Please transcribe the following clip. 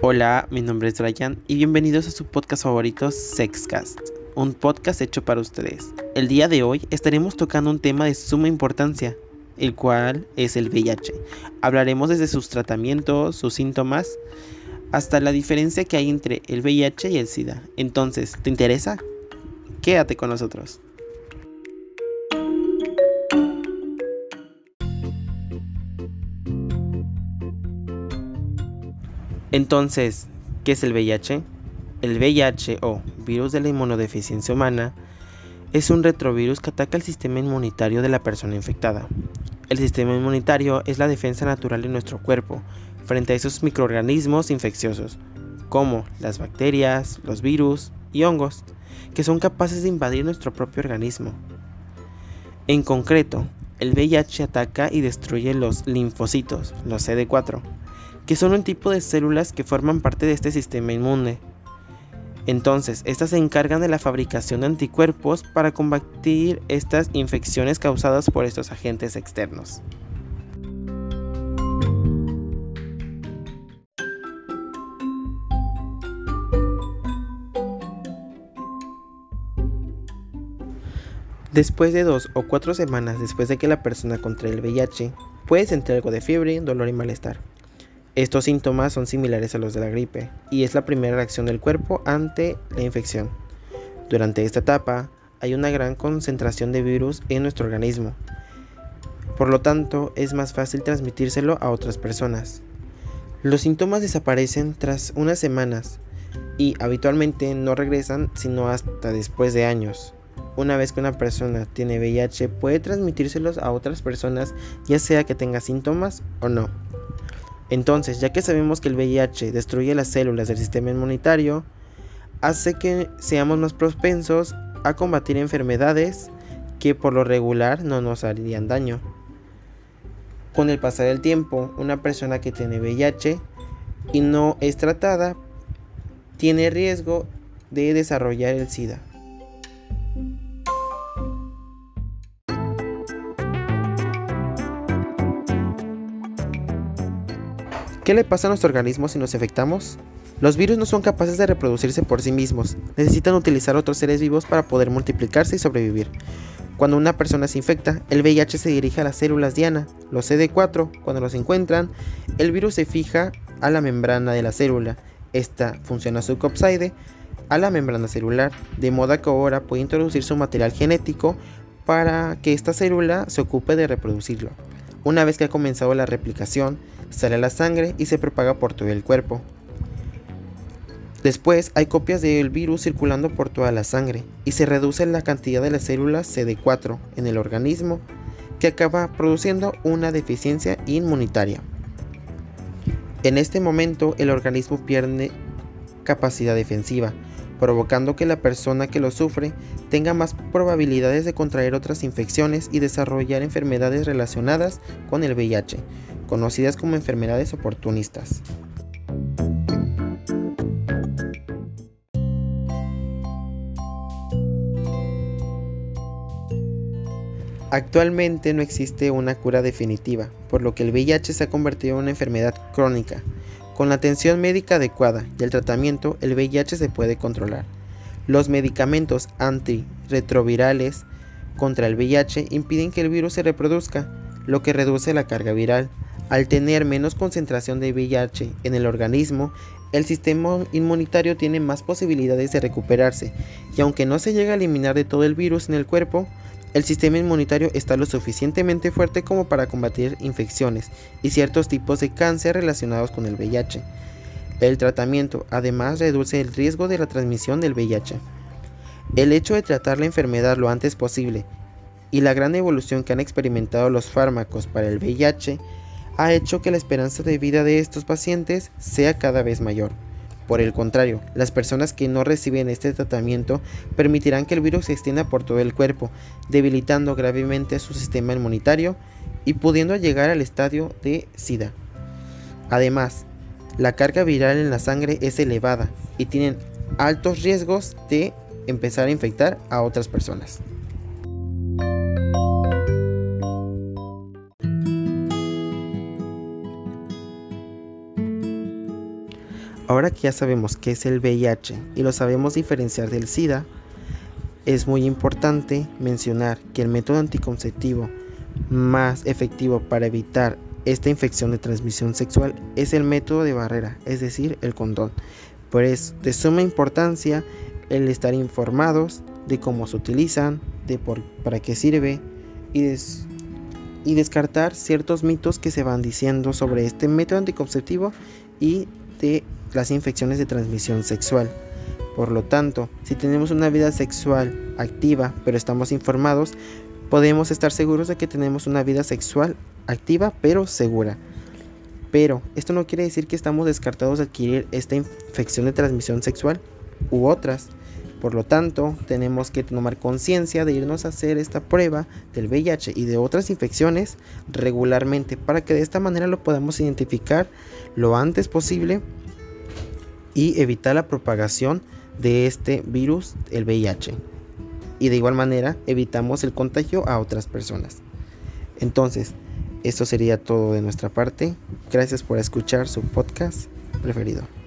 Hola, mi nombre es Ryan y bienvenidos a su podcast favorito Sexcast, un podcast hecho para ustedes. El día de hoy estaremos tocando un tema de suma importancia, el cual es el VIH. Hablaremos desde sus tratamientos, sus síntomas, hasta la diferencia que hay entre el VIH y el SIDA. Entonces, ¿te interesa? Quédate con nosotros. Entonces, ¿qué es el VIH? El VIH o virus de la inmunodeficiencia humana es un retrovirus que ataca el sistema inmunitario de la persona infectada. El sistema inmunitario es la defensa natural de nuestro cuerpo frente a esos microorganismos infecciosos, como las bacterias, los virus y hongos, que son capaces de invadir nuestro propio organismo. En concreto, el VIH ataca y destruye los linfocitos, los CD4, que son un tipo de células que forman parte de este sistema inmune. Entonces, estas se encargan de la fabricación de anticuerpos para combatir estas infecciones causadas por estos agentes externos. Después de dos o cuatro semanas después de que la persona contrae el VIH, puede sentir algo de fiebre, dolor y malestar. Estos síntomas son similares a los de la gripe y es la primera reacción del cuerpo ante la infección. Durante esta etapa hay una gran concentración de virus en nuestro organismo. Por lo tanto, es más fácil transmitírselo a otras personas. Los síntomas desaparecen tras unas semanas y habitualmente no regresan sino hasta después de años. Una vez que una persona tiene VIH puede transmitírselos a otras personas ya sea que tenga síntomas o no. Entonces, ya que sabemos que el VIH destruye las células del sistema inmunitario, hace que seamos más propensos a combatir enfermedades que por lo regular no nos harían daño. Con el pasar del tiempo, una persona que tiene VIH y no es tratada tiene riesgo de desarrollar el SIDA. ¿Qué le pasa a nuestro organismo si nos infectamos? Los virus no son capaces de reproducirse por sí mismos, necesitan utilizar otros seres vivos para poder multiplicarse y sobrevivir. Cuando una persona se infecta, el VIH se dirige a las células diana, los CD4. Cuando los encuentran, el virus se fija a la membrana de la célula. Esta funciona subcopside a la membrana celular, de modo que ahora puede introducir su material genético para que esta célula se ocupe de reproducirlo. Una vez que ha comenzado la replicación, sale la sangre y se propaga por todo el cuerpo. Después hay copias del virus circulando por toda la sangre y se reduce la cantidad de las células CD4 en el organismo que acaba produciendo una deficiencia inmunitaria. En este momento el organismo pierde capacidad defensiva, provocando que la persona que lo sufre tenga más probabilidades de contraer otras infecciones y desarrollar enfermedades relacionadas con el VIH, conocidas como enfermedades oportunistas. Actualmente no existe una cura definitiva, por lo que el VIH se ha convertido en una enfermedad crónica. Con la atención médica adecuada y el tratamiento, el VIH se puede controlar. Los medicamentos antirretrovirales contra el VIH impiden que el virus se reproduzca, lo que reduce la carga viral. Al tener menos concentración de VIH en el organismo, el sistema inmunitario tiene más posibilidades de recuperarse y aunque no se llega a eliminar de todo el virus en el cuerpo, el sistema inmunitario está lo suficientemente fuerte como para combatir infecciones y ciertos tipos de cáncer relacionados con el VIH. El tratamiento además reduce el riesgo de la transmisión del VIH. El hecho de tratar la enfermedad lo antes posible y la gran evolución que han experimentado los fármacos para el VIH ha hecho que la esperanza de vida de estos pacientes sea cada vez mayor. Por el contrario, las personas que no reciben este tratamiento permitirán que el virus se extienda por todo el cuerpo, debilitando gravemente su sistema inmunitario y pudiendo llegar al estadio de SIDA. Además, la carga viral en la sangre es elevada y tienen altos riesgos de empezar a infectar a otras personas. Ahora que ya sabemos qué es el VIH y lo sabemos diferenciar del SIDA, es muy importante mencionar que el método anticonceptivo más efectivo para evitar esta infección de transmisión sexual es el método de barrera, es decir, el condón. Por es de suma importancia el estar informados de cómo se utilizan, de por, para qué sirve y, y descartar ciertos mitos que se van diciendo sobre este método anticonceptivo y de las infecciones de transmisión sexual. Por lo tanto, si tenemos una vida sexual activa pero estamos informados, podemos estar seguros de que tenemos una vida sexual activa pero segura. Pero esto no quiere decir que estamos descartados de adquirir esta infección de transmisión sexual u otras. Por lo tanto, tenemos que tomar conciencia de irnos a hacer esta prueba del VIH y de otras infecciones regularmente para que de esta manera lo podamos identificar lo antes posible y evitar la propagación de este virus, el VIH. Y de igual manera evitamos el contagio a otras personas. Entonces, esto sería todo de nuestra parte. Gracias por escuchar su podcast preferido.